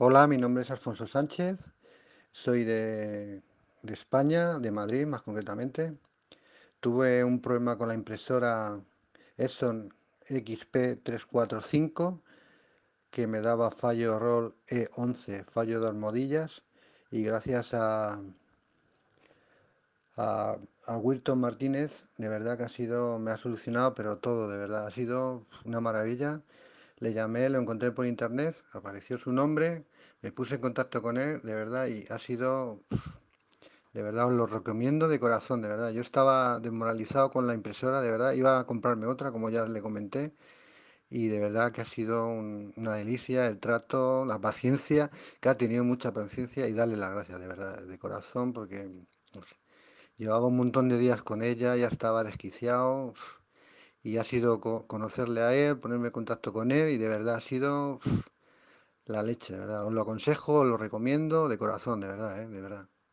Hola, mi nombre es Alfonso Sánchez, soy de, España, de Madrid más concretamente. Tuve un problema con la impresora Epson XP345 que me daba fallo error E11, fallo de almohadillas y gracias a, a, a Wilton Martínez, de verdad que ha sido, me ha solucionado, pero todo, de verdad, ha sido una maravilla. Le llamé, lo encontré por internet, apareció su nombre, me puse en contacto con él, de verdad, y ha sido, de verdad, os lo recomiendo de corazón, de verdad. Yo estaba desmoralizado con la impresora, de verdad, iba a comprarme otra, como ya le comenté, y de verdad que ha sido un- una delicia el trato, la paciencia, que ha tenido mucha paciencia y darle las gracias, de verdad, de corazón, porque llevaba un montón de días con ella, ya estaba desquiciado. Y ha sido co- conocerle a él, ponerme en contacto con él y de verdad ha sido la leche, de verdad. Os lo aconsejo, os lo recomiendo de corazón, de verdad, ¿eh? De verdad.